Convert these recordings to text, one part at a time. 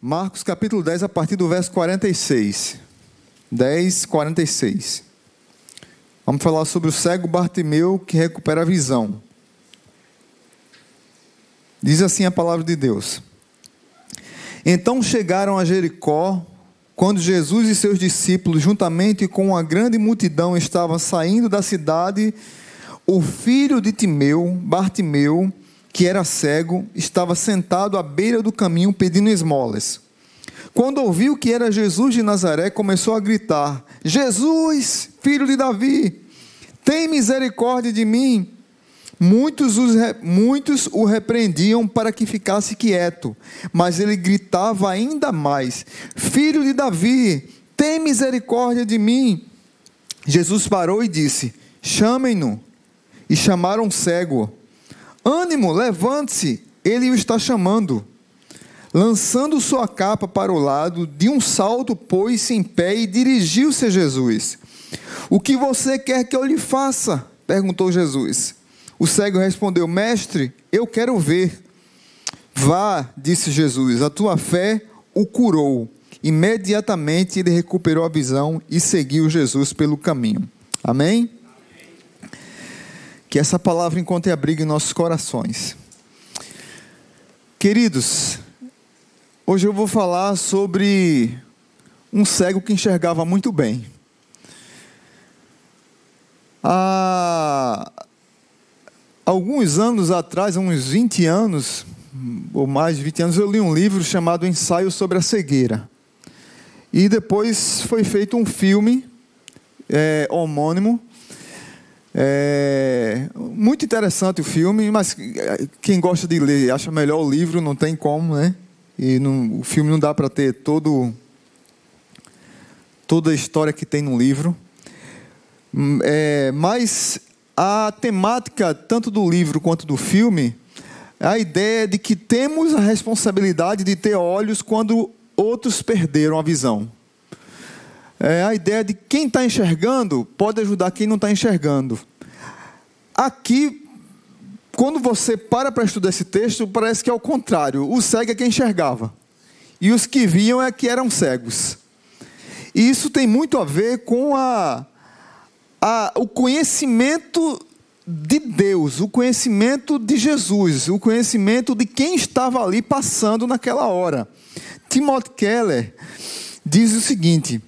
Marcos capítulo 10, a partir do verso 46. 10, 46. Vamos falar sobre o cego Bartimeu que recupera a visão. Diz assim a palavra de Deus. Então chegaram a Jericó, quando Jesus e seus discípulos, juntamente com uma grande multidão, estavam saindo da cidade, o filho de Timeu, Bartimeu, que era cego, estava sentado à beira do caminho pedindo esmolas. Quando ouviu que era Jesus de Nazaré, começou a gritar: Jesus, filho de Davi, tem misericórdia de mim. Muitos, os, muitos o repreendiam para que ficasse quieto, mas ele gritava ainda mais: Filho de Davi, tem misericórdia de mim. Jesus parou e disse: Chamem-no. E chamaram o cego. Ânimo, levante-se, ele o está chamando. Lançando sua capa para o lado, de um salto pôs-se em pé e dirigiu-se a Jesus. O que você quer que eu lhe faça? perguntou Jesus. O cego respondeu: Mestre, eu quero ver. Vá, disse Jesus, a tua fé o curou. Imediatamente ele recuperou a visão e seguiu Jesus pelo caminho. Amém? Que essa palavra encontre abrigo em nossos corações. Queridos, hoje eu vou falar sobre um cego que enxergava muito bem. Há alguns anos atrás, uns 20 anos, ou mais de 20 anos, eu li um livro chamado Ensaio sobre a Cegueira. E depois foi feito um filme é, homônimo é, muito interessante o filme, mas quem gosta de ler acha melhor o livro, não tem como, né? E não, o filme não dá para ter todo, toda a história que tem no livro. É, mas a temática, tanto do livro quanto do filme, é a ideia de que temos a responsabilidade de ter olhos quando outros perderam a visão é a ideia de quem está enxergando pode ajudar quem não está enxergando. Aqui, quando você para para estudar esse texto, parece que é o contrário. O cego é quem enxergava. E os que viam é que eram cegos. E isso tem muito a ver com a, a, o conhecimento de Deus, o conhecimento de Jesus, o conhecimento de quem estava ali passando naquela hora. Timothy Keller diz o seguinte: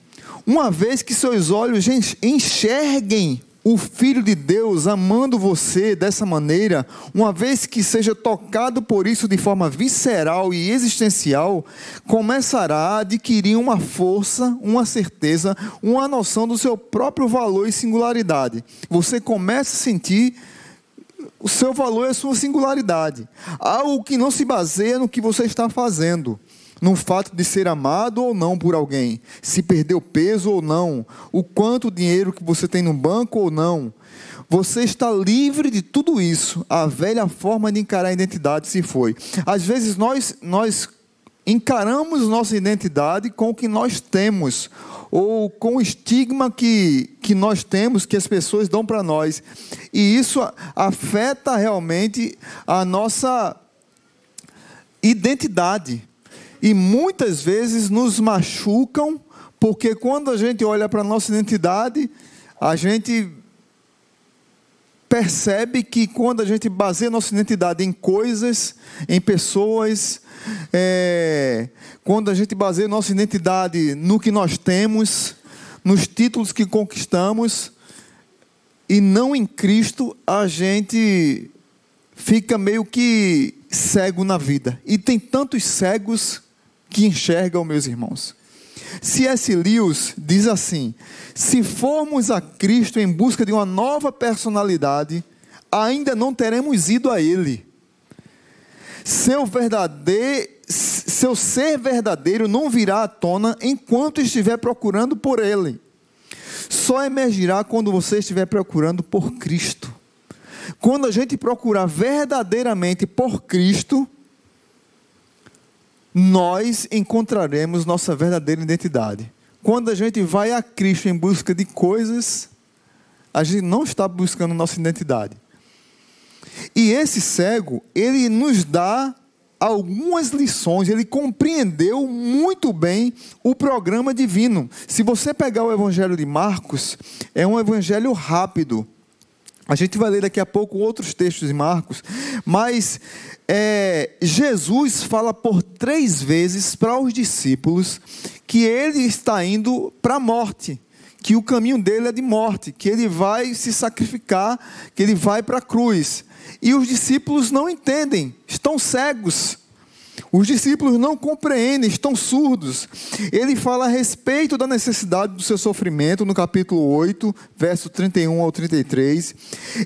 uma vez que seus olhos enxerguem o Filho de Deus amando você dessa maneira, uma vez que seja tocado por isso de forma visceral e existencial, começará a adquirir uma força, uma certeza, uma noção do seu próprio valor e singularidade. Você começa a sentir o seu valor e a sua singularidade, algo que não se baseia no que você está fazendo no fato de ser amado ou não por alguém, se perdeu peso ou não, o quanto dinheiro que você tem no banco ou não. Você está livre de tudo isso. A velha forma de encarar a identidade se foi. Às vezes nós nós encaramos nossa identidade com o que nós temos ou com o estigma que, que nós temos, que as pessoas dão para nós. E isso afeta realmente a nossa identidade e muitas vezes nos machucam, porque quando a gente olha para a nossa identidade, a gente percebe que quando a gente baseia nossa identidade em coisas, em pessoas, é, quando a gente baseia nossa identidade no que nós temos, nos títulos que conquistamos, e não em Cristo, a gente fica meio que cego na vida. E tem tantos cegos que enxergam, meus irmãos. C.S. Lewis diz assim: se formos a Cristo em busca de uma nova personalidade, ainda não teremos ido a Ele. Seu, verdadeiro, seu ser verdadeiro não virá à tona enquanto estiver procurando por Ele. Só emergirá quando você estiver procurando por Cristo. Quando a gente procurar verdadeiramente por Cristo, nós encontraremos nossa verdadeira identidade. Quando a gente vai a Cristo em busca de coisas, a gente não está buscando nossa identidade. E esse cego, ele nos dá algumas lições, ele compreendeu muito bem o programa divino. Se você pegar o Evangelho de Marcos, é um evangelho rápido. A gente vai ler daqui a pouco outros textos de Marcos, mas é, Jesus fala por três vezes para os discípulos que ele está indo para a morte, que o caminho dele é de morte, que ele vai se sacrificar, que ele vai para a cruz. E os discípulos não entendem, estão cegos. Os discípulos não compreendem, estão surdos. Ele fala a respeito da necessidade do seu sofrimento no capítulo 8, verso 31 ao 33.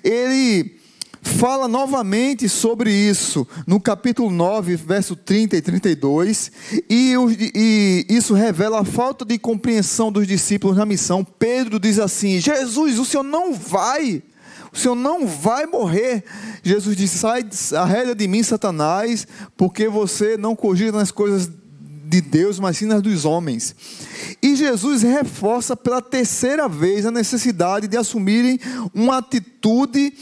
Ele fala novamente sobre isso no capítulo 9, verso 30 e 32, e, e, isso revela a falta de compreensão dos discípulos na missão. Pedro diz assim: Jesus, o senhor não vai o Senhor não vai morrer. Jesus disse: sai, arreda de mim, Satanás, porque você não cogita nas coisas de Deus, mas sim nas dos homens. E Jesus reforça pela terceira vez a necessidade de assumirem uma atitude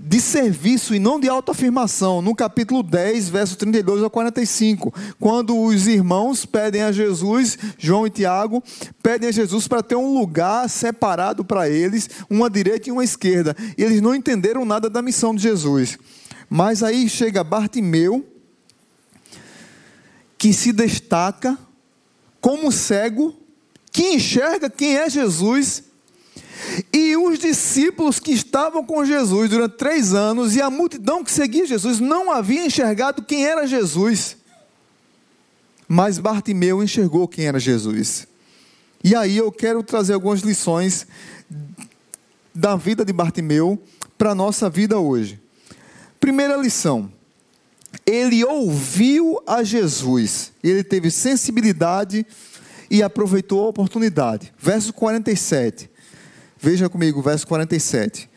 de serviço e não de autoafirmação, no capítulo 10, verso 32 a 45, quando os irmãos pedem a Jesus, João e Tiago, pedem a Jesus para ter um lugar separado para eles, uma direita e uma esquerda. E eles não entenderam nada da missão de Jesus. Mas aí chega Bartimeu, que se destaca como cego, que enxerga quem é Jesus e discípulos que estavam com Jesus durante três anos e a multidão que seguia Jesus não havia enxergado quem era Jesus. Mas Bartimeu enxergou quem era Jesus. E aí eu quero trazer algumas lições da vida de Bartimeu para a nossa vida hoje. Primeira lição: ele ouviu a Jesus, ele teve sensibilidade e aproveitou a oportunidade. Verso 47. Veja comigo, verso 47.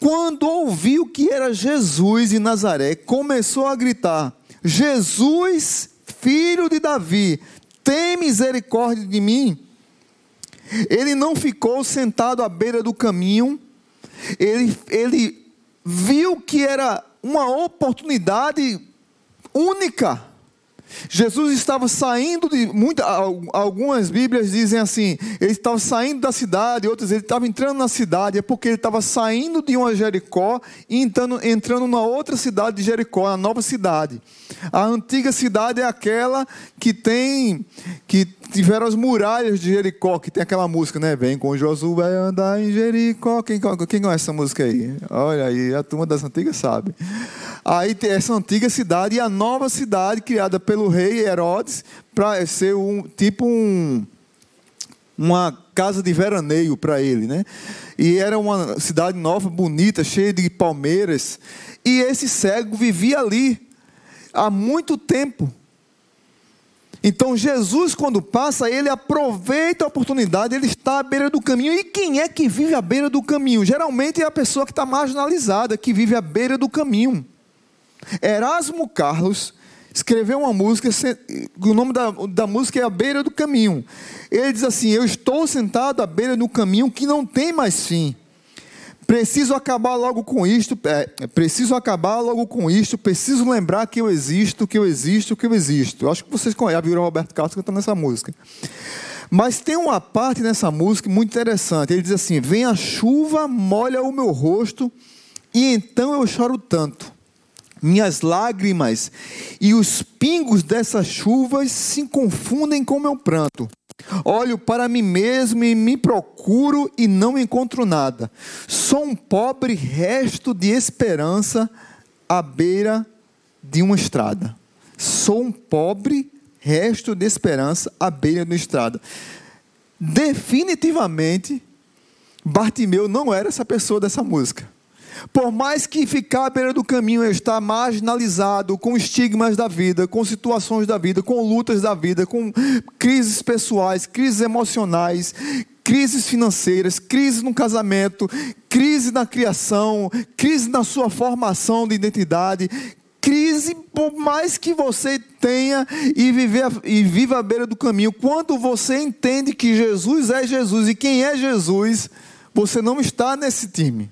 Quando ouviu que era Jesus em Nazaré, começou a gritar: Jesus, filho de Davi, tem misericórdia de mim. Ele não ficou sentado à beira do caminho, ele, ele viu que era uma oportunidade única Jesus estava saindo de. Muita, algumas Bíblias dizem assim: ele estava saindo da cidade, outras ele estava entrando na cidade, é porque ele estava saindo de uma Jericó e entrando, entrando na outra cidade de Jericó, a nova cidade. A antiga cidade é aquela que tem. que tiveram as muralhas de Jericó, que tem aquela música, né? Vem com Josué andar em Jericó. Quem, quem conhece essa música aí? Olha aí, a turma das antigas sabe. Aí tem essa antiga cidade e a nova cidade criada pelo rei Herodes para ser um tipo um uma casa de veraneio para ele, né? E era uma cidade nova, bonita, cheia de palmeiras. E esse cego vivia ali há muito tempo. Então Jesus, quando passa, ele aproveita a oportunidade, ele está à beira do caminho. E quem é que vive à beira do caminho? Geralmente é a pessoa que está marginalizada, que vive à beira do caminho. Erasmo Carlos escreveu uma música, o nome da, da música é A Beira do Caminho. Ele diz assim: Eu estou sentado à beira do caminho que não tem mais fim. Preciso acabar logo com isto, é, preciso acabar logo com isto, preciso lembrar que eu existo, que eu existo, que eu existo. Eu acho que vocês conhecem, viram Roberto Carlos cantando essa música. Mas tem uma parte nessa música muito interessante. Ele diz assim: Vem a chuva, molha o meu rosto, e então eu choro tanto. Minhas lágrimas e os pingos dessas chuvas se confundem com meu pranto. Olho para mim mesmo e me procuro e não encontro nada. Sou um pobre resto de esperança à beira de uma estrada. Sou um pobre resto de esperança à beira de uma estrada. Definitivamente, Bartimeu não era essa pessoa dessa música. Por mais que ficar à beira do caminho está marginalizado com estigmas da vida, com situações da vida, com lutas da vida, com crises pessoais, crises emocionais, crises financeiras, crise no casamento, crise na criação, crise na sua formação de identidade, crise por mais que você tenha e, viver, e viva à beira do caminho, quando você entende que Jesus é Jesus e quem é Jesus, você não está nesse time.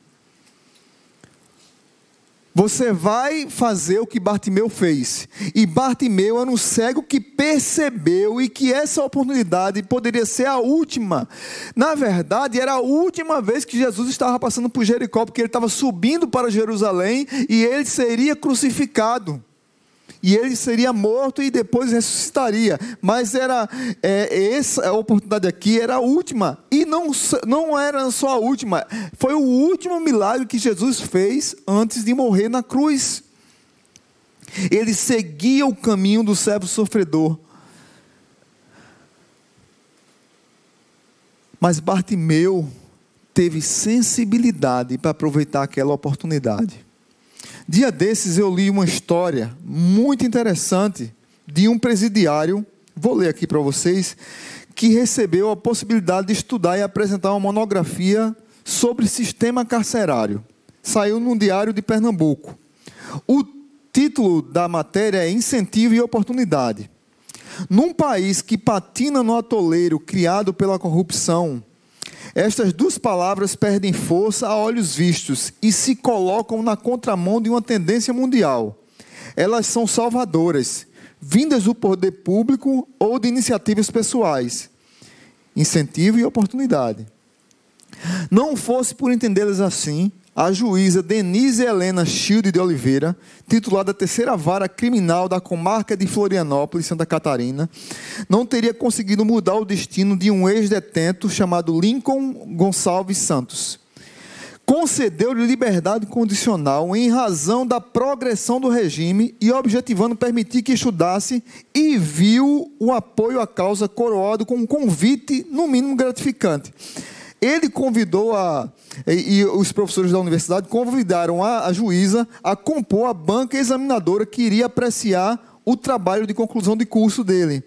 Você vai fazer o que Bartimeu fez. E Bartimeu era um cego que percebeu e que essa oportunidade poderia ser a última. Na verdade, era a última vez que Jesus estava passando por Jericó, porque ele estava subindo para Jerusalém e ele seria crucificado e ele seria morto e depois ressuscitaria. Mas era é, essa oportunidade aqui era a última e não, não era só a última, foi o último milagre que Jesus fez antes de morrer na cruz. Ele seguia o caminho do servo sofredor. Mas Bartimeu teve sensibilidade para aproveitar aquela oportunidade. Dia desses eu li uma história muito interessante de um presidiário, vou ler aqui para vocês, que recebeu a possibilidade de estudar e apresentar uma monografia sobre sistema carcerário. Saiu no Diário de Pernambuco. O título da matéria é Incentivo e Oportunidade. Num país que patina no atoleiro criado pela corrupção, estas duas palavras perdem força a olhos vistos e se colocam na contramão de uma tendência mundial. Elas são salvadoras, vindas do poder público ou de iniciativas pessoais. Incentivo e oportunidade. Não fosse por entendê-las assim, a juíza Denise Helena Schilde de Oliveira, titulada Terceira Vara Criminal da Comarca de Florianópolis, Santa Catarina, não teria conseguido mudar o destino de um ex-detento chamado Lincoln Gonçalves Santos. Concedeu-lhe liberdade condicional em razão da progressão do regime e objetivando permitir que estudasse e viu o apoio à causa coroado com um convite, no mínimo gratificante ele convidou a. E, e os professores da universidade convidaram a, a juíza a compor a banca examinadora que iria apreciar o trabalho de conclusão de curso dele.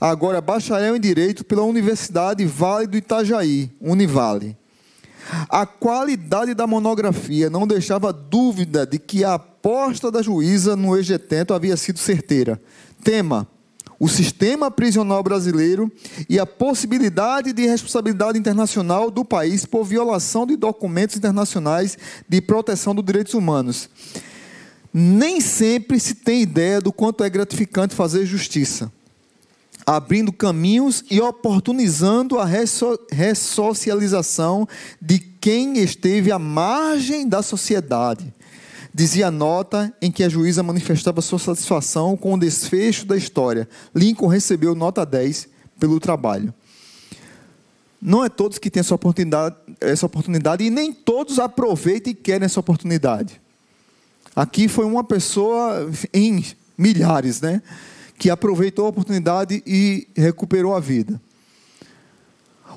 Agora, bacharel em Direito pela Universidade Vale do Itajaí, Univale. A qualidade da monografia não deixava dúvida de que a aposta da juíza no ex-detento havia sido certeira. Tema: o sistema prisional brasileiro e a possibilidade de responsabilidade internacional do país por violação de documentos internacionais de proteção dos direitos humanos. Nem sempre se tem ideia do quanto é gratificante fazer justiça, abrindo caminhos e oportunizando a ressocialização de quem esteve à margem da sociedade dizia a nota em que a juíza manifestava sua satisfação com o desfecho da história. Lincoln recebeu nota 10 pelo trabalho. Não é todos que têm essa oportunidade, essa oportunidade e nem todos aproveitam e querem essa oportunidade. Aqui foi uma pessoa em milhares, né, que aproveitou a oportunidade e recuperou a vida.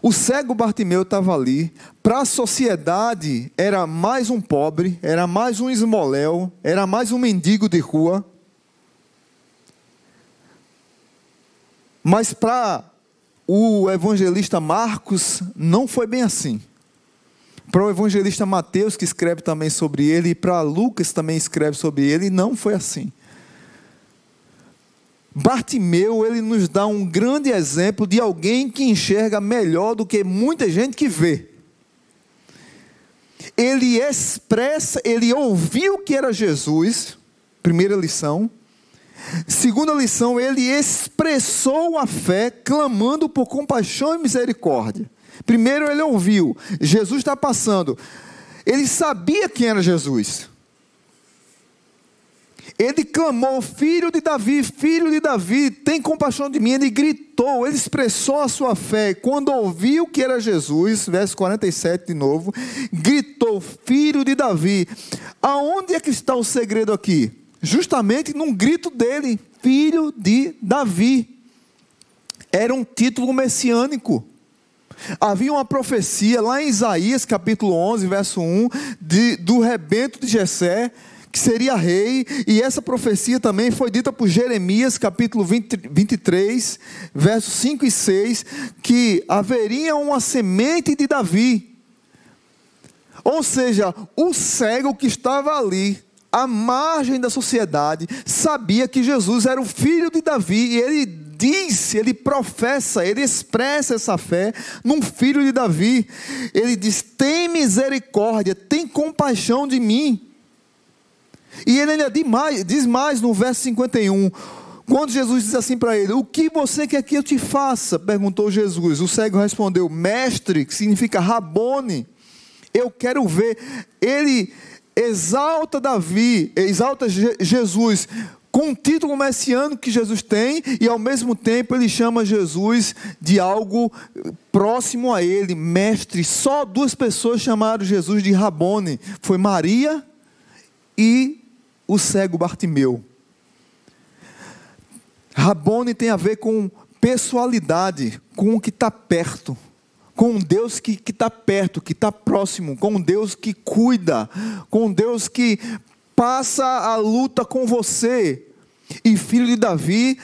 O cego Bartimeu estava ali. Para a sociedade, era mais um pobre, era mais um esmoléu, era mais um mendigo de rua. Mas para o evangelista Marcos, não foi bem assim. Para o evangelista Mateus, que escreve também sobre ele, e para Lucas também escreve sobre ele, não foi assim. Bartimeu, ele nos dá um grande exemplo de alguém que enxerga melhor do que muita gente que vê. Ele expressa, ele ouviu que era Jesus, primeira lição. Segunda lição, ele expressou a fé clamando por compaixão e misericórdia. Primeiro ele ouviu, Jesus está passando. Ele sabia quem era Jesus. Ele clamou, filho de Davi, filho de Davi, tem compaixão de mim. Ele gritou, ele expressou a sua fé. Quando ouviu que era Jesus, verso 47 de novo, gritou, filho de Davi. Aonde é que está o segredo aqui? Justamente num grito dele, filho de Davi. Era um título messiânico. Havia uma profecia lá em Isaías capítulo 11, verso 1, de, do rebento de Jessé, que seria rei, e essa profecia também foi dita por Jeremias, capítulo 20, 23, versos 5 e 6, que haveria uma semente de Davi. Ou seja, o cego que estava ali, à margem da sociedade, sabia que Jesus era o filho de Davi, e ele disse, ele professa, ele expressa essa fé num filho de Davi. Ele diz: tem misericórdia, tem compaixão de mim. E ele ainda diz mais, diz mais no verso 51. Quando Jesus diz assim para ele: O que você quer que eu te faça? perguntou Jesus. O cego respondeu: Mestre, que significa Rabone. Eu quero ver. Ele exalta Davi, exalta Jesus com o título messiânico que Jesus tem, e ao mesmo tempo ele chama Jesus de algo próximo a ele, mestre. Só duas pessoas chamaram Jesus de Rabone: foi Maria e o cego Bartimeu. Rabone tem a ver com pessoalidade, com o que está perto, com um Deus que está perto, que está próximo, com um Deus que cuida, com um Deus que passa a luta com você. E filho de Davi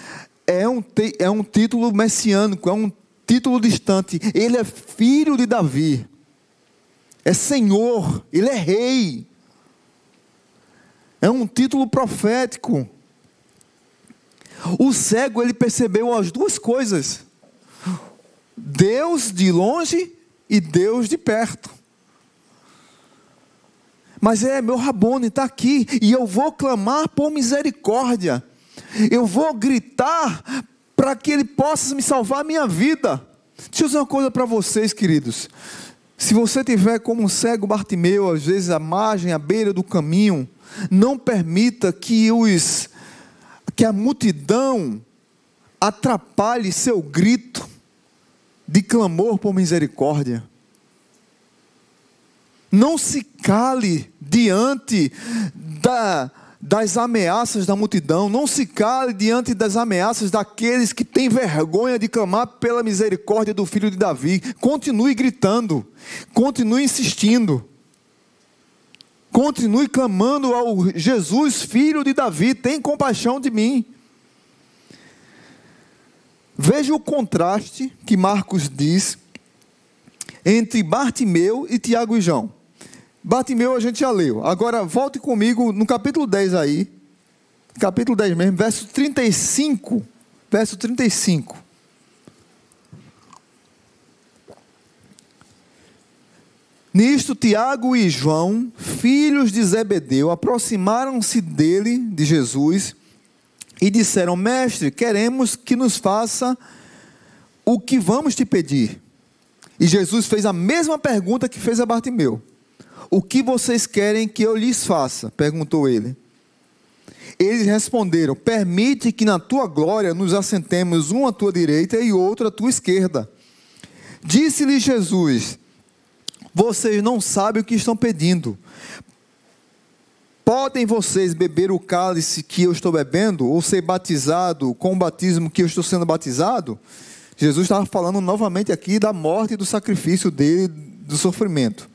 é um, é um título messiânico, é um título distante. Ele é filho de Davi, é Senhor, ele é rei. É um título profético. O cego ele percebeu as duas coisas: Deus de longe e Deus de perto. Mas é, meu Rabone está aqui e eu vou clamar por misericórdia. Eu vou gritar para que Ele possa me salvar a minha vida. Deixa eu dizer uma coisa para vocês, queridos. Se você tiver como um cego Bartimeu, às vezes à margem, à beira do caminho, não permita que os que a multidão atrapalhe seu grito de clamor por misericórdia. Não se cale diante da, das ameaças da multidão, não se cale diante das ameaças daqueles que têm vergonha de clamar pela misericórdia do filho de Davi. Continue gritando, continue insistindo. Continue clamando ao Jesus, filho de Davi, tem compaixão de mim. Veja o contraste que Marcos diz entre Bartimeu e Tiago e João. Bartimeu a gente já leu. Agora volte comigo no capítulo 10 aí. Capítulo 10 mesmo, verso 35. Verso 35. Nisto, Tiago e João, filhos de Zebedeu, aproximaram-se dele, de Jesus, e disseram: Mestre, queremos que nos faça o que vamos te pedir. E Jesus fez a mesma pergunta que fez a Bartimeu: O que vocês querem que eu lhes faça? perguntou ele. Eles responderam: Permite que na tua glória nos assentemos um à tua direita e outro à tua esquerda. Disse-lhe Jesus: vocês não sabem o que estão pedindo. Podem vocês beber o cálice que eu estou bebendo, ou ser batizado com o batismo que eu estou sendo batizado? Jesus estava falando novamente aqui da morte e do sacrifício dele, do sofrimento.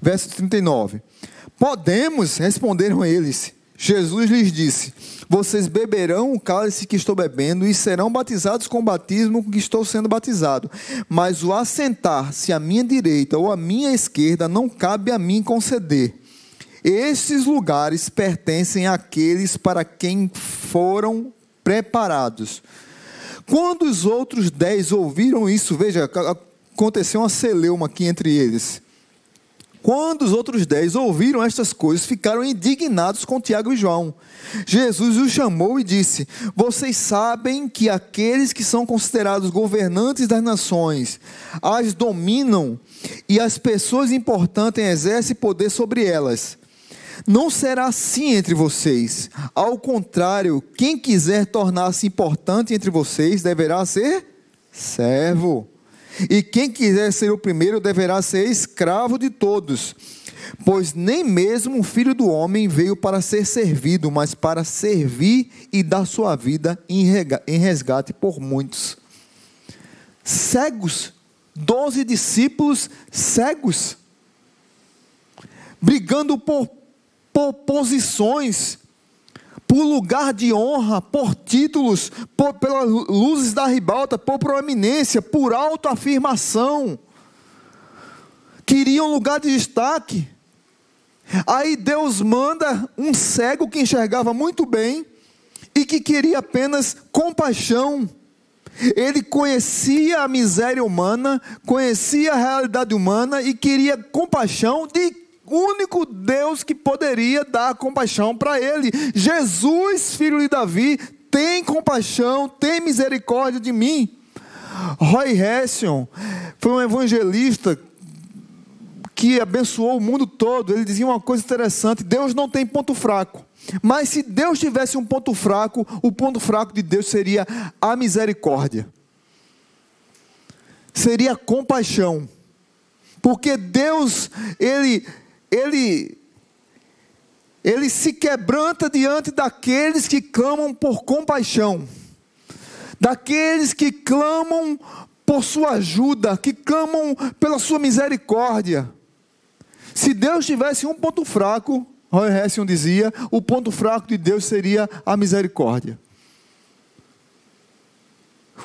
Verso 39. Podemos, responderam eles. Jesus lhes disse: Vocês beberão o cálice que estou bebendo e serão batizados com o batismo com que estou sendo batizado. Mas o assentar-se à minha direita ou à minha esquerda não cabe a mim conceder. Estes lugares pertencem àqueles para quem foram preparados. Quando os outros dez ouviram isso, veja, aconteceu uma celeuma aqui entre eles. Quando os outros dez ouviram estas coisas, ficaram indignados com Tiago e João. Jesus os chamou e disse: Vocês sabem que aqueles que são considerados governantes das nações as dominam e as pessoas importantes exercem poder sobre elas. Não será assim entre vocês. Ao contrário, quem quiser tornar-se importante entre vocês deverá ser servo e quem quiser ser o primeiro deverá ser escravo de todos. Pois nem mesmo o filho do homem veio para ser servido, mas para servir e dar sua vida em resgate por muitos. Cegos, doze discípulos cegos, brigando por, por posições, por lugar de honra, por títulos, por, pelas luzes da ribalta, por proeminência, por autoafirmação. Queriam lugar de destaque. Aí Deus manda um cego que enxergava muito bem e que queria apenas compaixão. Ele conhecia a miséria humana, conhecia a realidade humana e queria compaixão de único Deus que poderia dar compaixão para ele. Jesus, filho de Davi, tem compaixão, tem misericórdia de mim. Roy Hession foi um evangelista que abençoou o mundo todo. Ele dizia uma coisa interessante: Deus não tem ponto fraco. Mas se Deus tivesse um ponto fraco, o ponto fraco de Deus seria a misericórdia. Seria a compaixão. Porque Deus, ele ele ele se quebranta diante daqueles que clamam por compaixão. Daqueles que clamam por sua ajuda, que clamam pela sua misericórdia. Se Deus tivesse um ponto fraco, Roy Hession dizia, o ponto fraco de Deus seria a misericórdia.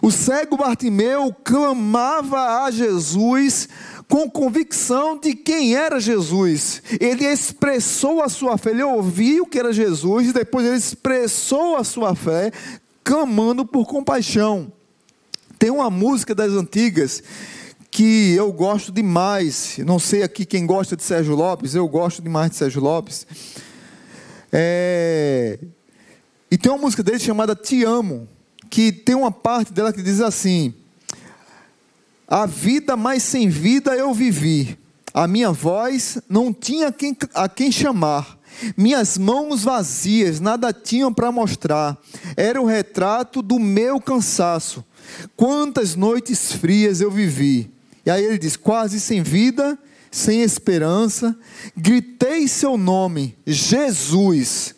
O cego Bartimeu clamava a Jesus com convicção de quem era Jesus. Ele expressou a sua fé, ele ouviu que era Jesus e depois ele expressou a sua fé, clamando por compaixão. Tem uma música das antigas que eu gosto demais. Não sei aqui quem gosta de Sérgio Lopes, eu gosto demais de Sérgio Lopes. É... E tem uma música dele chamada Te Amo, que tem uma parte dela que diz assim: A vida mais sem vida eu vivi, a minha voz não tinha quem, a quem chamar. Minhas mãos vazias nada tinham para mostrar, era o retrato do meu cansaço. Quantas noites frias eu vivi, e aí ele diz: quase sem vida, sem esperança, gritei seu nome, Jesus.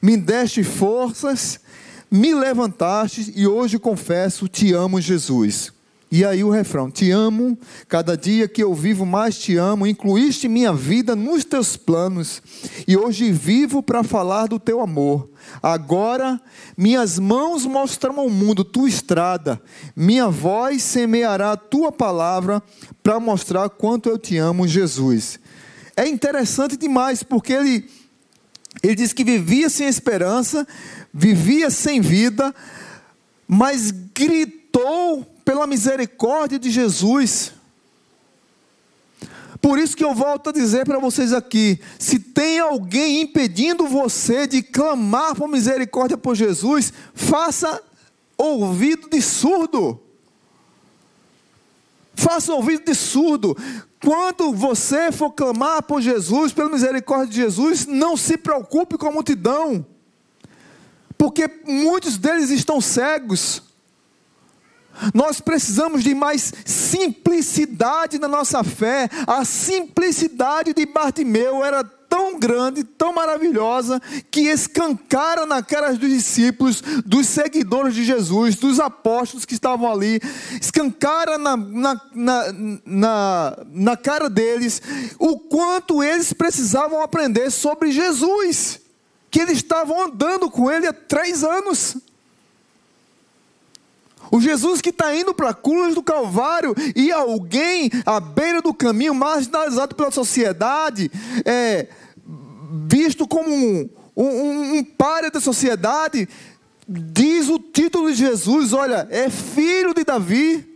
Me deste forças, me levantaste e hoje confesso: te amo, Jesus. E aí o refrão: Te amo, cada dia que eu vivo mais te amo, incluíste minha vida nos teus planos, e hoje vivo para falar do teu amor. Agora minhas mãos mostram ao mundo tua estrada, minha voz semeará a tua palavra para mostrar quanto eu te amo, Jesus. É interessante demais, porque ele, ele diz que vivia sem esperança, vivia sem vida, mas gritou pela misericórdia de Jesus. Por isso que eu volto a dizer para vocês aqui: se tem alguém impedindo você de clamar por misericórdia por Jesus, faça ouvido de surdo. Faça ouvido de surdo. Quando você for clamar por Jesus, pela misericórdia de Jesus, não se preocupe com a multidão, porque muitos deles estão cegos. Nós precisamos de mais simplicidade na nossa fé. A simplicidade de Bartimeu era tão grande, tão maravilhosa, que escancara na cara dos discípulos, dos seguidores de Jesus, dos apóstolos que estavam ali, escancara na, na, na, na, na cara deles o quanto eles precisavam aprender sobre Jesus, que eles estavam andando com ele há três anos. O Jesus que está indo para a cruz do Calvário e alguém à beira do caminho, marginalizado pela sociedade, é, visto como um, um, um páreo da sociedade, diz o título de Jesus: olha, é filho de Davi.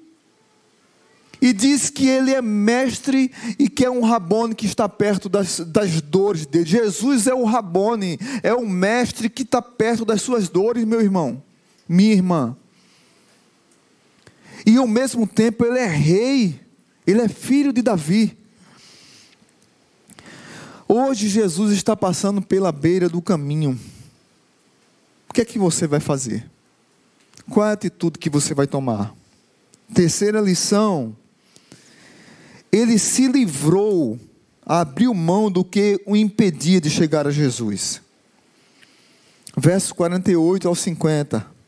E diz que ele é mestre e que é um rabone que está perto das, das dores dele. Jesus é o rabone, é o mestre que está perto das suas dores, meu irmão, minha irmã e ao mesmo tempo ele é rei, ele é filho de Davi. Hoje Jesus está passando pela beira do caminho. O que é que você vai fazer? Qual é a atitude que você vai tomar? Terceira lição. Ele se livrou, abriu mão do que o impedia de chegar a Jesus. Versos 48 ao 50.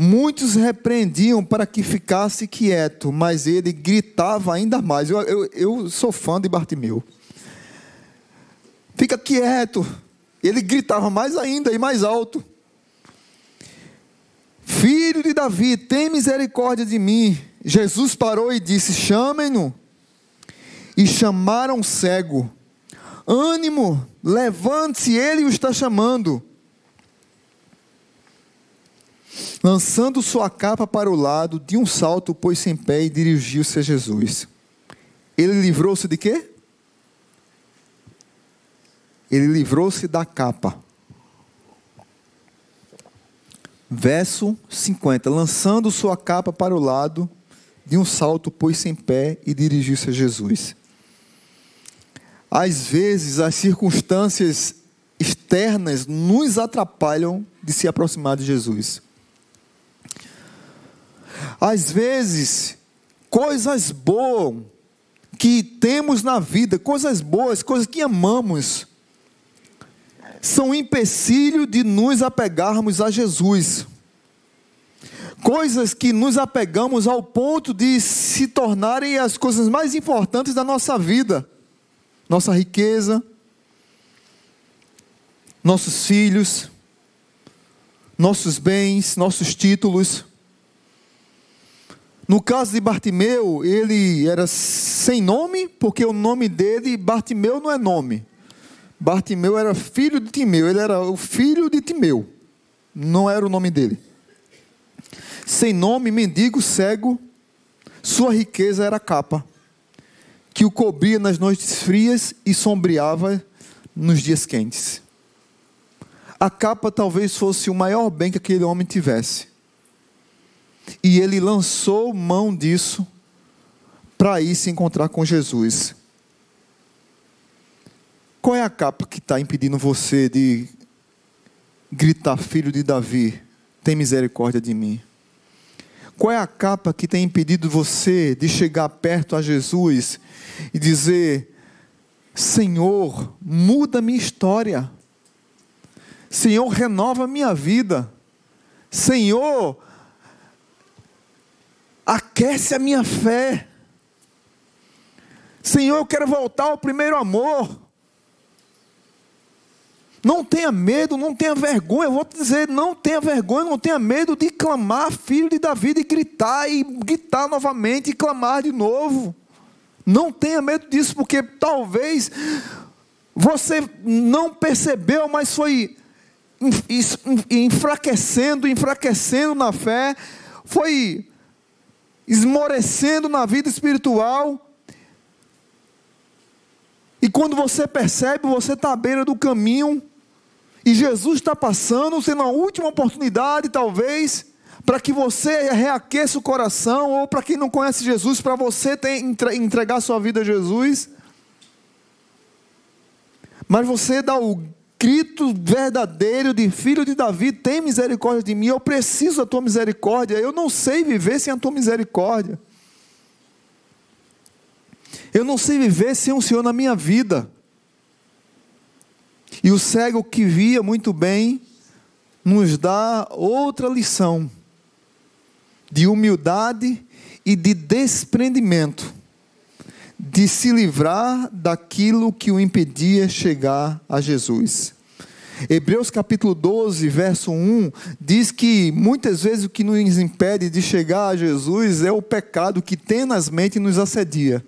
Muitos repreendiam para que ficasse quieto, mas ele gritava ainda mais. Eu, eu, eu sou fã de Bartimeu. Fica quieto. Ele gritava mais ainda e mais alto. Filho de Davi, tem misericórdia de mim. Jesus parou e disse: Chamem-no. E chamaram o cego. Ânimo, levante-se, ele o está chamando. Lançando sua capa para o lado, de um salto pôs-se em pé e dirigiu-se a Jesus. Ele livrou-se de quê? ele livrou-se da capa. Verso 50: Lançando sua capa para o lado, de um salto pôs-se em pé e dirigiu-se a Jesus. Às vezes, as circunstâncias externas nos atrapalham de se aproximar de Jesus. Às vezes, coisas boas que temos na vida, coisas boas, coisas que amamos, são empecilho de nos apegarmos a Jesus. Coisas que nos apegamos ao ponto de se tornarem as coisas mais importantes da nossa vida. Nossa riqueza, nossos filhos, nossos bens, nossos títulos. No caso de Bartimeu, ele era sem nome, porque o nome dele, Bartimeu, não é nome. Bartimeu era filho de Timeu, ele era o filho de Timeu, não era o nome dele. Sem nome, mendigo, cego, sua riqueza era capa, que o cobria nas noites frias e sombreava nos dias quentes. A capa talvez fosse o maior bem que aquele homem tivesse. E ele lançou mão disso para ir se encontrar com Jesus. Qual é a capa que está impedindo você de gritar, filho de Davi, tem misericórdia de mim? Qual é a capa que tem impedido você de chegar perto a Jesus e dizer: Senhor, muda minha história. Senhor, renova minha vida. Senhor, aquece a minha fé. Senhor, eu quero voltar ao primeiro amor. Não tenha medo, não tenha vergonha. Eu vou te dizer, não tenha vergonha, não tenha medo de clamar, filho de Davi, de gritar e gritar novamente e clamar de novo. Não tenha medo disso, porque talvez você não percebeu, mas foi enfraquecendo, enfraquecendo na fé, foi esmorecendo na vida espiritual. E quando você percebe, você está à beira do caminho, e Jesus está passando, sendo a última oportunidade, talvez, para que você reaqueça o coração, ou para quem não conhece Jesus, para você ter, entregar sua vida a Jesus. Mas você dá o grito verdadeiro de filho de Davi, tem misericórdia de mim, eu preciso da tua misericórdia, eu não sei viver sem a tua misericórdia. Eu não sei viver sem o Senhor na minha vida. E o cego que via muito bem nos dá outra lição de humildade e de desprendimento, de se livrar daquilo que o impedia chegar a Jesus. Hebreus capítulo 12, verso 1, diz que muitas vezes o que nos impede de chegar a Jesus é o pecado que tenazmente nos assedia.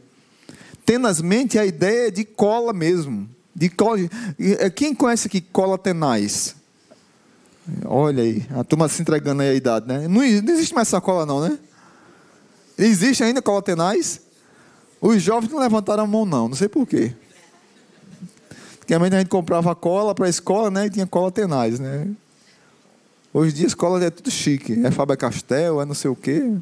Tenazmente é a ideia de cola mesmo. De cola. É, quem conhece aqui cola tenaz? Olha aí, a turma se entregando aí a idade, né? Não, existe mais essa cola, não, né? Existe ainda cola tenaz? Os jovens não levantaram a mão, não, não sei porquê. Antigamente a gente comprava cola para a escola, né? E tinha cola tenaz, né? Hoje em dia a escola é tudo chique. É Faber Castell, é não sei o quê.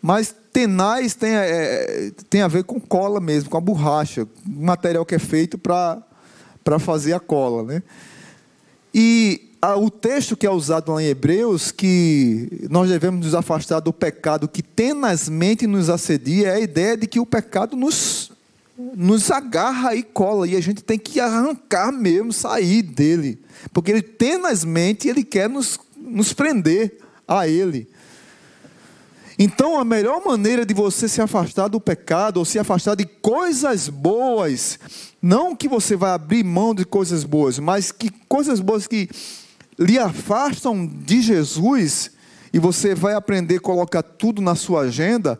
Mas tenaz tem, é, tem a ver com cola mesmo, com a borracha, material que é feito para fazer a cola. Né? E o texto que é usado lá em Hebreus, que nós devemos nos afastar do pecado que tenazmente nos assedia, é a ideia de que o pecado nos, nos agarra e cola, e a gente tem que arrancar mesmo, sair dele, porque ele tenazmente ele quer nos, nos prender a ele. Então, a melhor maneira de você se afastar do pecado ou se afastar de coisas boas, não que você vai abrir mão de coisas boas, mas que coisas boas que lhe afastam de Jesus e você vai aprender a colocar tudo na sua agenda,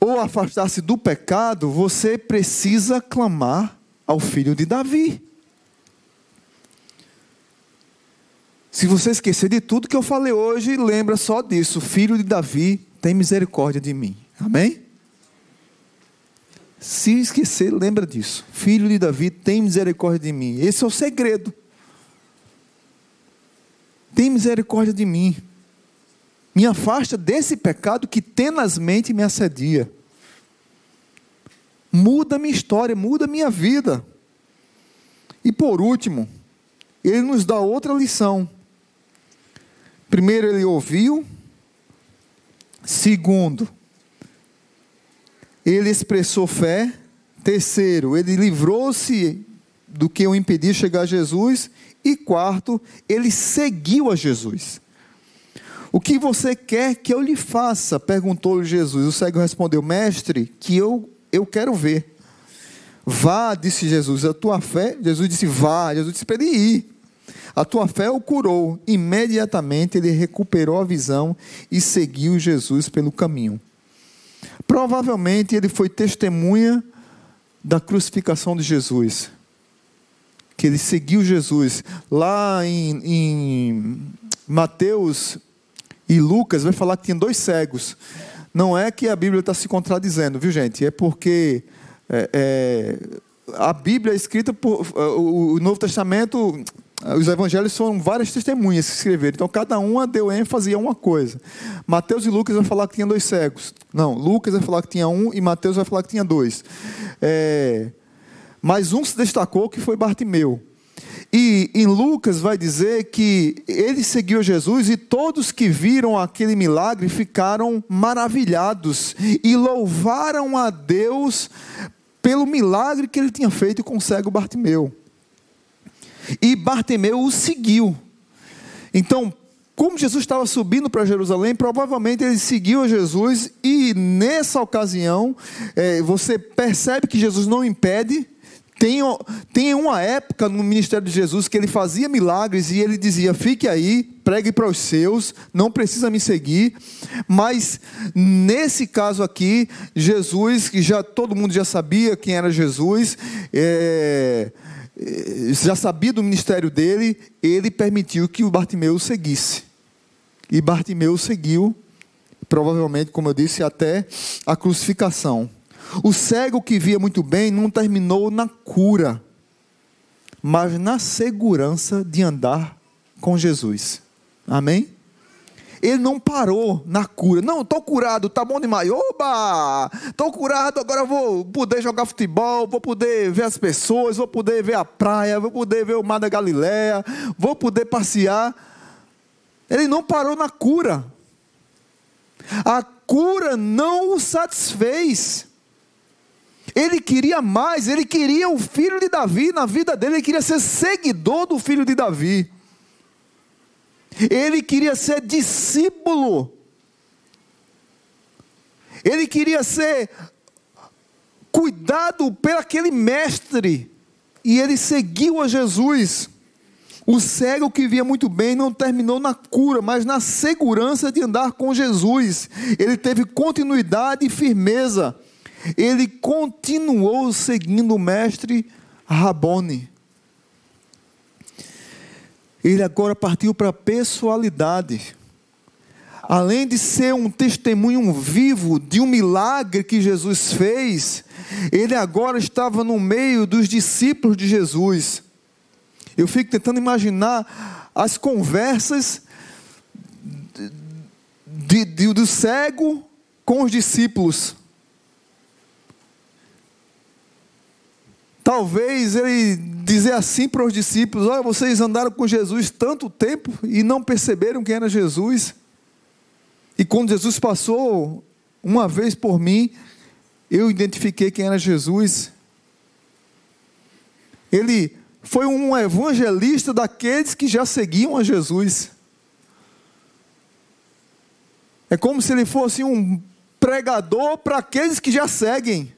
ou afastar-se do pecado, você precisa clamar ao filho de Davi. Se você esquecer de tudo que eu falei hoje, lembra só disso. Filho de Davi, tem misericórdia de mim. Amém? Se esquecer, lembra disso. Filho de Davi, tem misericórdia de mim. Esse é o segredo. Tem misericórdia de mim. Me afasta desse pecado que tenazmente me assedia. Muda minha história, muda minha vida. E por último, ele nos dá outra lição. Primeiro, ele ouviu. Segundo, ele expressou fé. Terceiro, ele livrou-se do que o impedia chegar a Jesus. E quarto, ele seguiu a Jesus. O que você quer que eu lhe faça? perguntou-lhe Jesus. O cego respondeu: Mestre, que eu, eu quero ver. Vá, disse Jesus, a tua fé. Jesus disse: Vá. Jesus disse para ir. A tua fé o curou. Imediatamente ele recuperou a visão e seguiu Jesus pelo caminho. Provavelmente ele foi testemunha da crucificação de Jesus. Que ele seguiu Jesus. Lá em, em Mateus e Lucas vai falar que tinha dois cegos. Não é que a Bíblia está se contradizendo, viu gente? É porque é, é, a Bíblia é escrita por. O Novo Testamento os evangelhos foram várias testemunhas que escreveram. Então, cada uma deu ênfase a uma coisa. Mateus e Lucas vai falar que tinha dois cegos. Não, Lucas vai falar que tinha um e Mateus vai falar que tinha dois. É, mas um se destacou que foi Bartimeu. E em Lucas vai dizer que ele seguiu Jesus e todos que viram aquele milagre ficaram maravilhados e louvaram a Deus pelo milagre que ele tinha feito com o cego Bartimeu. E Bartimeu o seguiu. Então, como Jesus estava subindo para Jerusalém, provavelmente ele seguiu a Jesus, e nessa ocasião, é, você percebe que Jesus não impede. Tem, tem uma época no ministério de Jesus que ele fazia milagres e ele dizia: fique aí, pregue para os seus, não precisa me seguir. Mas nesse caso aqui, Jesus, que já todo mundo já sabia quem era Jesus, é, eh, já sabia do ministério dele, ele permitiu que o Bartimeu seguisse. E Bartimeu seguiu, provavelmente, como eu disse, até a crucificação. O cego que via muito bem não terminou na cura, mas na segurança de andar com Jesus. Amém? Ele não parou na cura. Não, estou curado, tá bom demais. Oba! Estou curado, agora vou poder jogar futebol, vou poder ver as pessoas, vou poder ver a praia, vou poder ver o mar da Galileia, vou poder passear. Ele não parou na cura. A cura não o satisfez. Ele queria mais, ele queria o filho de Davi na vida dele, ele queria ser seguidor do filho de Davi. Ele queria ser discípulo. Ele queria ser cuidado pelo aquele mestre. E ele seguiu a Jesus. O cego que via muito bem não terminou na cura, mas na segurança de andar com Jesus. Ele teve continuidade e firmeza. Ele continuou seguindo o mestre Rabone ele agora partiu para a pessoalidade. Além de ser um testemunho vivo de um milagre que Jesus fez, ele agora estava no meio dos discípulos de Jesus. Eu fico tentando imaginar as conversas de, de, do cego com os discípulos. Talvez ele dizer assim para os discípulos: Olha, vocês andaram com Jesus tanto tempo e não perceberam quem era Jesus. E quando Jesus passou uma vez por mim, eu identifiquei quem era Jesus. Ele foi um evangelista daqueles que já seguiam a Jesus. É como se ele fosse um pregador para aqueles que já seguem.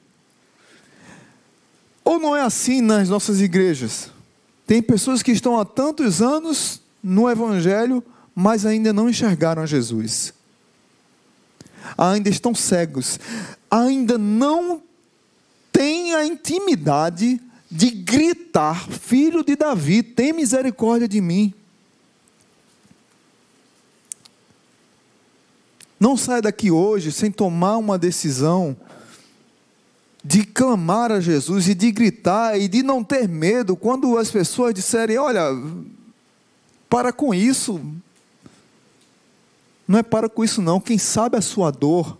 Ou não é assim nas nossas igrejas? Tem pessoas que estão há tantos anos no Evangelho, mas ainda não enxergaram a Jesus. Ainda estão cegos. Ainda não têm a intimidade de gritar: Filho de Davi, tem misericórdia de mim. Não saia daqui hoje sem tomar uma decisão de clamar a Jesus e de gritar e de não ter medo quando as pessoas disserem: Olha, para com isso. Não é para com isso, não. Quem sabe a sua dor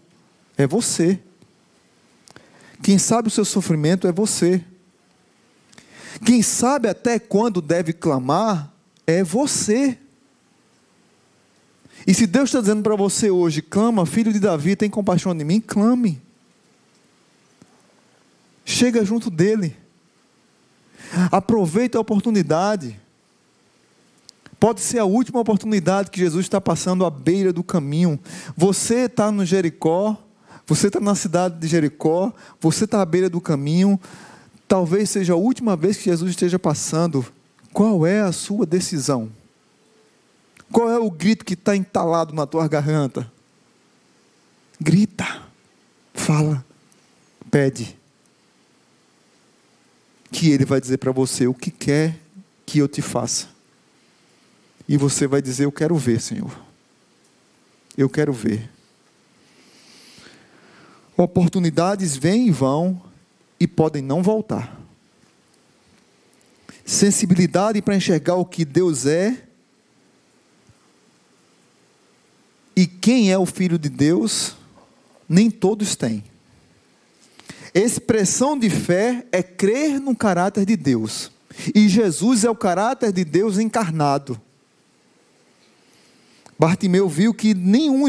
é você. Quem sabe o seu sofrimento é você. Quem sabe até quando deve clamar é você. E se Deus está dizendo para você hoje, clama, filho de Davi, tem compaixão de mim, clame. Chega junto dele. Aproveita a oportunidade. Pode ser a última oportunidade que Jesus está passando à beira do caminho. Você está no Jericó, você está na cidade de Jericó, você está à beira do caminho. Talvez seja a última vez que Jesus esteja passando. Qual é a sua decisão? Qual é o grito que está entalado na tua garganta? Grita, fala, pede. Que Ele vai dizer para você o que quer que eu te faça. E você vai dizer: Eu quero ver, Senhor. Eu quero ver. Oportunidades vêm e vão e podem não voltar. Sensibilidade para enxergar o que Deus é e quem é o Filho de Deus, nem todos têm. Expressão de fé é crer no caráter de Deus. E Jesus é o caráter de Deus encarnado. Bartimeu viu que nenhum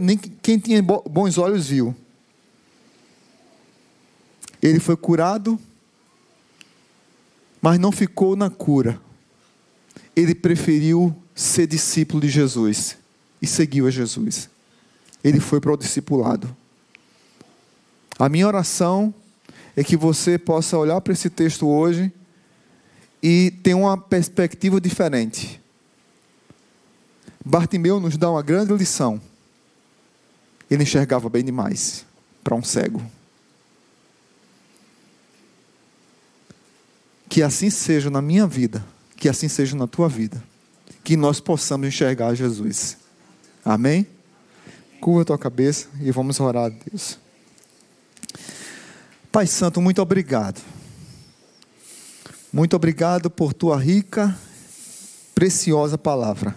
nem quem tinha bons olhos viu. Ele foi curado, mas não ficou na cura. Ele preferiu ser discípulo de Jesus e seguiu a Jesus. Ele foi para o discipulado. A minha oração é que você possa olhar para esse texto hoje e ter uma perspectiva diferente. Bartimeu nos dá uma grande lição. Ele enxergava bem demais para um cego. Que assim seja na minha vida, que assim seja na tua vida. Que nós possamos enxergar Jesus. Amém? Curva a tua cabeça e vamos orar a Deus. Pai Santo, muito obrigado. Muito obrigado por tua rica, preciosa palavra.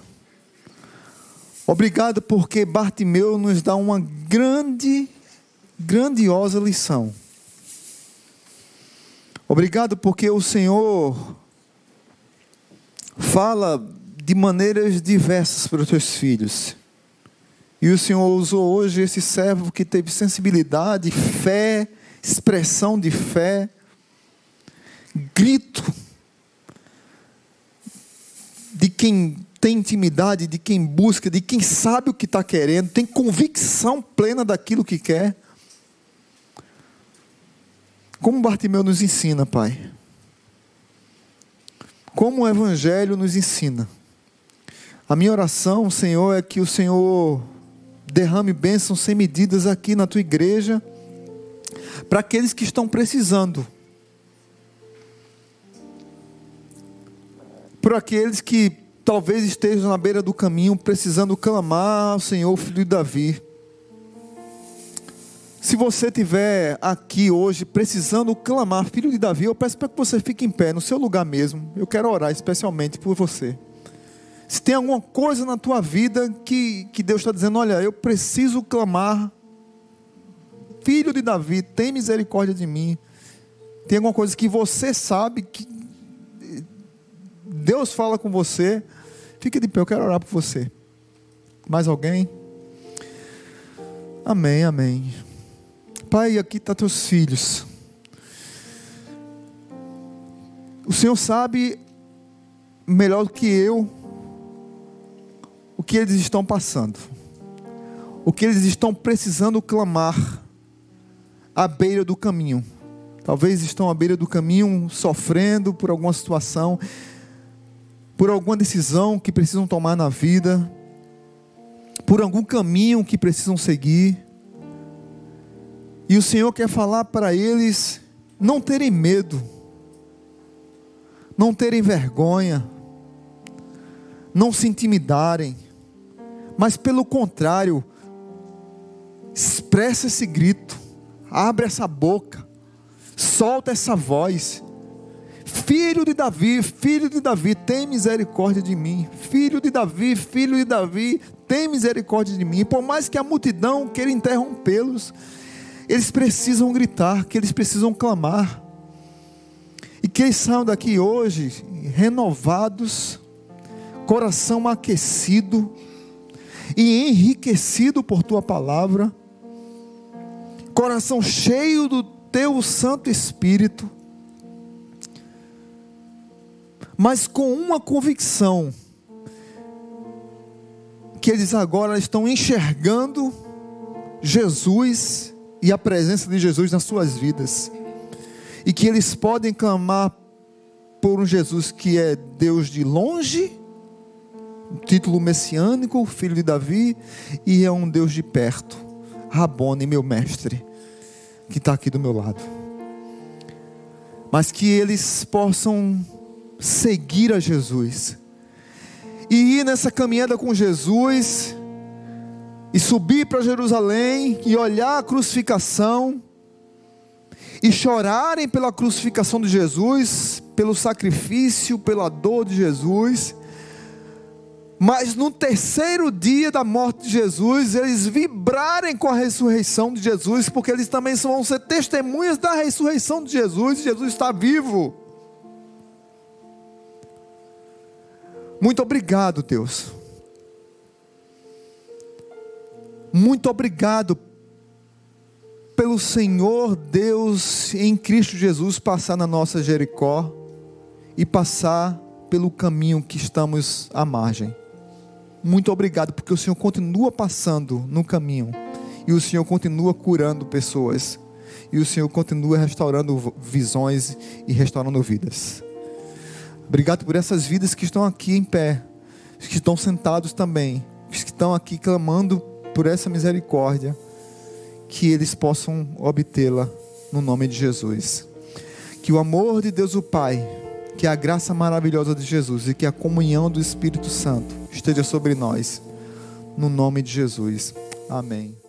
Obrigado porque Bartimeu nos dá uma grande, grandiosa lição. Obrigado porque o Senhor fala de maneiras diversas para os teus filhos. E o Senhor usou hoje esse servo que teve sensibilidade, fé, expressão de fé, grito de quem tem intimidade, de quem busca, de quem sabe o que está querendo, tem convicção plena daquilo que quer. Como Bartimeu nos ensina, Pai. Como o Evangelho nos ensina. A minha oração, Senhor, é que o Senhor derrame bênçãos sem medidas aqui na tua igreja, para aqueles que estão precisando. Por aqueles que talvez esteja na beira do caminho precisando clamar ao Senhor, filho de Davi. Se você estiver aqui hoje precisando clamar, filho de Davi, eu peço para que você fique em pé no seu lugar mesmo. Eu quero orar especialmente por você. Se tem alguma coisa na tua vida que, que Deus está dizendo, olha, eu preciso clamar, filho de Davi, tem misericórdia de mim. Tem alguma coisa que você sabe que Deus fala com você, Fique de pé, eu quero orar por você. Mais alguém? Amém, amém. Pai, aqui estão tá teus filhos. O Senhor sabe melhor do que eu o que eles estão passando, o que eles estão precisando clamar à beira do caminho. Talvez estão à beira do caminho sofrendo por alguma situação por alguma decisão que precisam tomar na vida, por algum caminho que precisam seguir. E o Senhor quer falar para eles não terem medo, não terem vergonha, não se intimidarem, mas pelo contrário, expressa esse grito, abre essa boca, Solta essa voz. Filho de Davi, filho de Davi, tem misericórdia de mim. Filho de Davi, filho de Davi, tem misericórdia de mim. Por mais que a multidão queira interrompê-los, eles precisam gritar, que eles precisam clamar. E que eles saiam daqui hoje renovados, coração aquecido e enriquecido por tua palavra, coração cheio do teu Santo Espírito, mas com uma convicção, que eles agora estão enxergando Jesus e a presença de Jesus nas suas vidas, e que eles podem clamar por um Jesus que é Deus de longe, título messiânico, filho de Davi, e é um Deus de perto, Rabone, meu mestre, que está aqui do meu lado. Mas que eles possam seguir a Jesus e ir nessa caminhada com Jesus e subir para Jerusalém e olhar a crucificação e chorarem pela crucificação de Jesus, pelo sacrifício, pela dor de Jesus. Mas no terceiro dia da morte de Jesus, eles vibrarem com a ressurreição de Jesus, porque eles também vão ser testemunhas da ressurreição de Jesus, e Jesus está vivo. Muito obrigado, Deus. Muito obrigado pelo Senhor Deus em Cristo Jesus passar na nossa Jericó e passar pelo caminho que estamos à margem. Muito obrigado porque o Senhor continua passando no caminho e o Senhor continua curando pessoas e o Senhor continua restaurando visões e restaurando vidas. Obrigado por essas vidas que estão aqui em pé, que estão sentados também, que estão aqui clamando por essa misericórdia, que eles possam obtê-la no nome de Jesus. Que o amor de Deus o Pai, que a graça maravilhosa de Jesus e que a comunhão do Espírito Santo esteja sobre nós, no nome de Jesus. Amém.